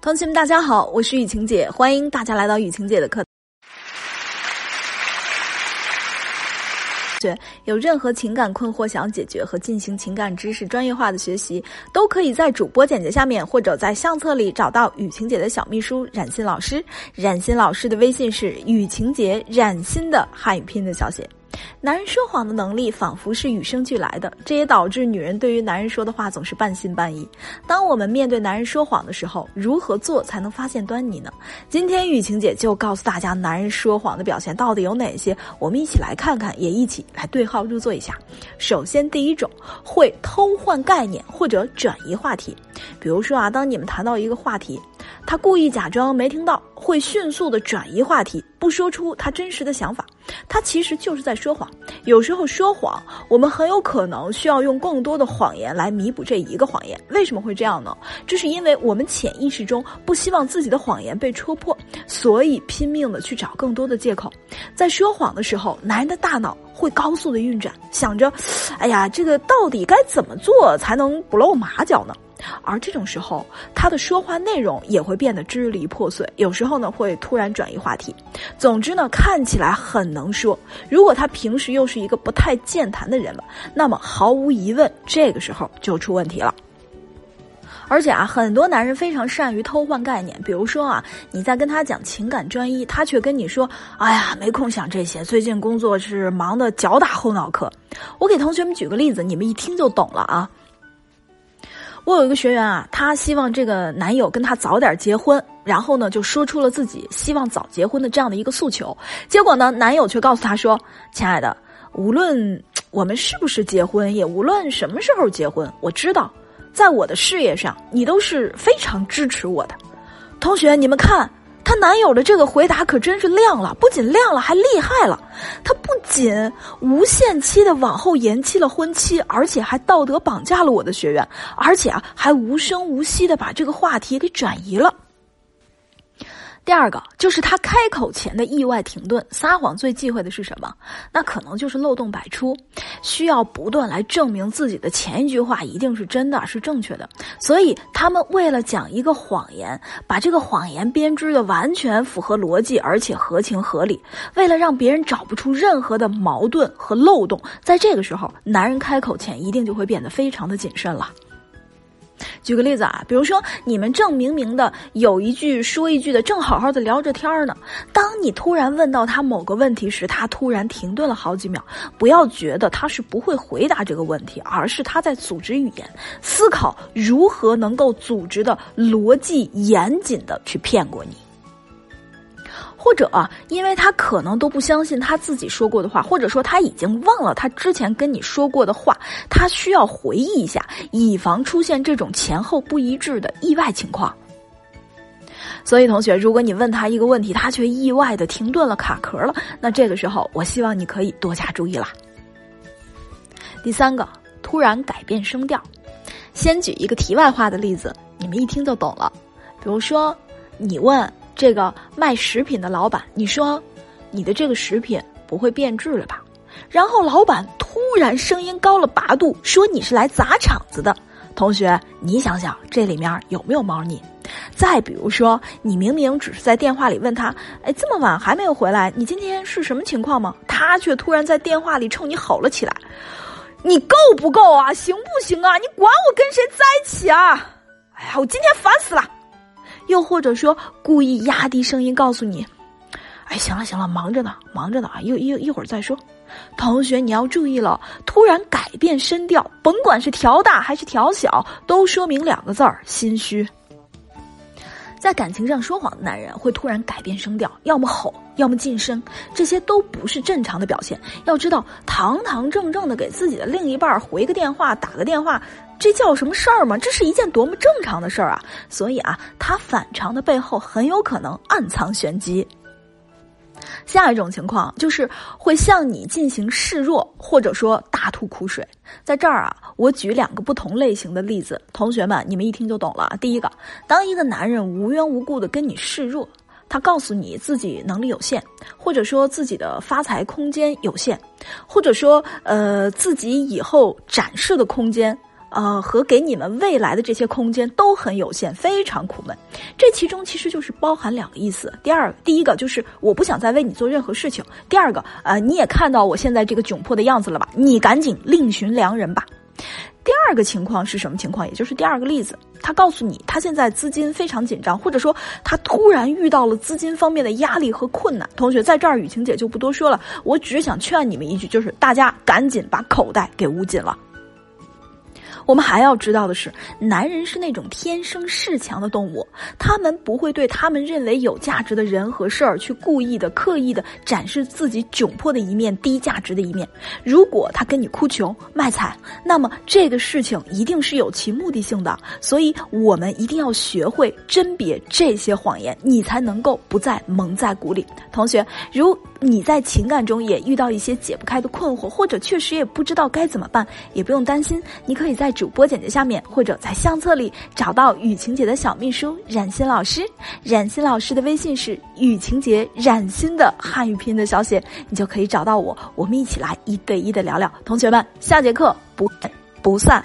同学们，大家好，我是雨晴姐，欢迎大家来到雨晴姐的课。对，有任何情感困惑想解决和进行情感知识专业化的学习，都可以在主播简介下面或者在相册里找到雨晴姐的小秘书冉欣老师。冉欣老师的微信是雨晴姐冉欣的汉语拼音的小写。男人说谎的能力仿佛是与生俱来的，这也导致女人对于男人说的话总是半信半疑。当我们面对男人说谎的时候，如何做才能发现端倪呢？今天雨晴姐就告诉大家，男人说谎的表现到底有哪些？我们一起来看看，也一起来对号入座一下。首先，第一种会偷换概念或者转移话题，比如说啊，当你们谈到一个话题。他故意假装没听到，会迅速的转移话题，不说出他真实的想法。他其实就是在说谎。有时候说谎，我们很有可能需要用更多的谎言来弥补这一个谎言。为什么会这样呢？这是因为我们潜意识中不希望自己的谎言被戳破，所以拼命的去找更多的借口。在说谎的时候，男人的大脑会高速的运转，想着，哎呀，这个到底该怎么做才能不露马脚呢？而这种时候，他的说话内容也会变得支离破碎，有时候呢会突然转移话题。总之呢，看起来很能说。如果他平时又是一个不太健谈的人了，那么毫无疑问，这个时候就出问题了。而且啊，很多男人非常善于偷换概念。比如说啊，你在跟他讲情感专一，他却跟你说：“哎呀，没空想这些，最近工作是忙得脚打后脑壳。”我给同学们举个例子，你们一听就懂了啊。我有一个学员啊，她希望这个男友跟她早点结婚，然后呢就说出了自己希望早结婚的这样的一个诉求。结果呢，男友却告诉她说：“亲爱的，无论我们是不是结婚，也无论什么时候结婚，我知道，在我的事业上，你都是非常支持我的。”同学，你们看。她男友的这个回答可真是亮了，不仅亮了，还厉害了。他不仅无限期的往后延期了婚期，而且还道德绑架了我的学员，而且啊，还无声无息的把这个话题给转移了。第二个就是他开口前的意外停顿。撒谎最忌讳的是什么？那可能就是漏洞百出，需要不断来证明自己的前一句话一定是真的是正确的。所以他们为了讲一个谎言，把这个谎言编织的完全符合逻辑，而且合情合理。为了让别人找不出任何的矛盾和漏洞，在这个时候，男人开口前一定就会变得非常的谨慎了。举个例子啊，比如说你们正明明的有一句说一句的，正好好的聊着天呢。当你突然问到他某个问题时，他突然停顿了好几秒。不要觉得他是不会回答这个问题，而是他在组织语言，思考如何能够组织的逻辑严谨的去骗过你。或者，因为他可能都不相信他自己说过的话，或者说他已经忘了他之前跟你说过的话，他需要回忆一下，以防出现这种前后不一致的意外情况。所以，同学，如果你问他一个问题，他却意外的停顿了、卡壳了，那这个时候，我希望你可以多加注意啦。第三个，突然改变声调。先举一个题外话的例子，你们一听就懂了。比如说，你问。这个卖食品的老板，你说，你的这个食品不会变质了吧？然后老板突然声音高了八度，说你是来砸场子的。同学，你想想这里面有没有猫腻？再比如说，你明明只是在电话里问他，哎，这么晚还没有回来，你今天是什么情况吗？他却突然在电话里冲你吼了起来，你够不够啊？行不行啊？你管我跟谁在一起啊？哎呀，我今天烦死了！又或者说故意压低声音告诉你：“哎，行了行了，忙着呢，忙着呢啊，一一一会儿再说。”同学，你要注意了，突然改变声调，甭管是调大还是调小，都说明两个字儿：心虚。在感情上说谎的男人会突然改变声调，要么吼，要么晋升，这些都不是正常的表现。要知道，堂堂正正的给自己的另一半回个电话、打个电话，这叫什么事儿吗？这是一件多么正常的事儿啊！所以啊，他反常的背后很有可能暗藏玄机。下一种情况就是会向你进行示弱，或者说大吐苦水。在这儿啊，我举两个不同类型的例子，同学们你们一听就懂了。第一个，当一个男人无缘无故的跟你示弱，他告诉你自己能力有限，或者说自己的发财空间有限，或者说呃自己以后展示的空间呃，和给你们未来的这些空间都很有限，非常苦闷。这其中其实就是包含两个意思。第二，第一个就是我不想再为你做任何事情；第二个，呃，你也看到我现在这个窘迫的样子了吧？你赶紧另寻良人吧。第二个情况是什么情况？也就是第二个例子，他告诉你他现在资金非常紧张，或者说他突然遇到了资金方面的压力和困难。同学在这儿，雨晴姐就不多说了，我只想劝你们一句，就是大家赶紧把口袋给捂紧了。我们还要知道的是，男人是那种天生恃强的动物，他们不会对他们认为有价值的人和事儿去故意的、刻意的展示自己窘迫的一面、低价值的一面。如果他跟你哭穷卖惨，那么这个事情一定是有其目的性的。所以，我们一定要学会甄别这些谎言，你才能够不再蒙在鼓里。同学，如你在情感中也遇到一些解不开的困惑，或者确实也不知道该怎么办，也不用担心，你可以在。主播简介下面，或者在相册里找到雨晴姐的小秘书冉欣老师。冉欣老师的微信是雨晴姐冉欣的汉语拼音的小写，你就可以找到我，我们一起来一对一的聊聊。同学们，下节课不不散。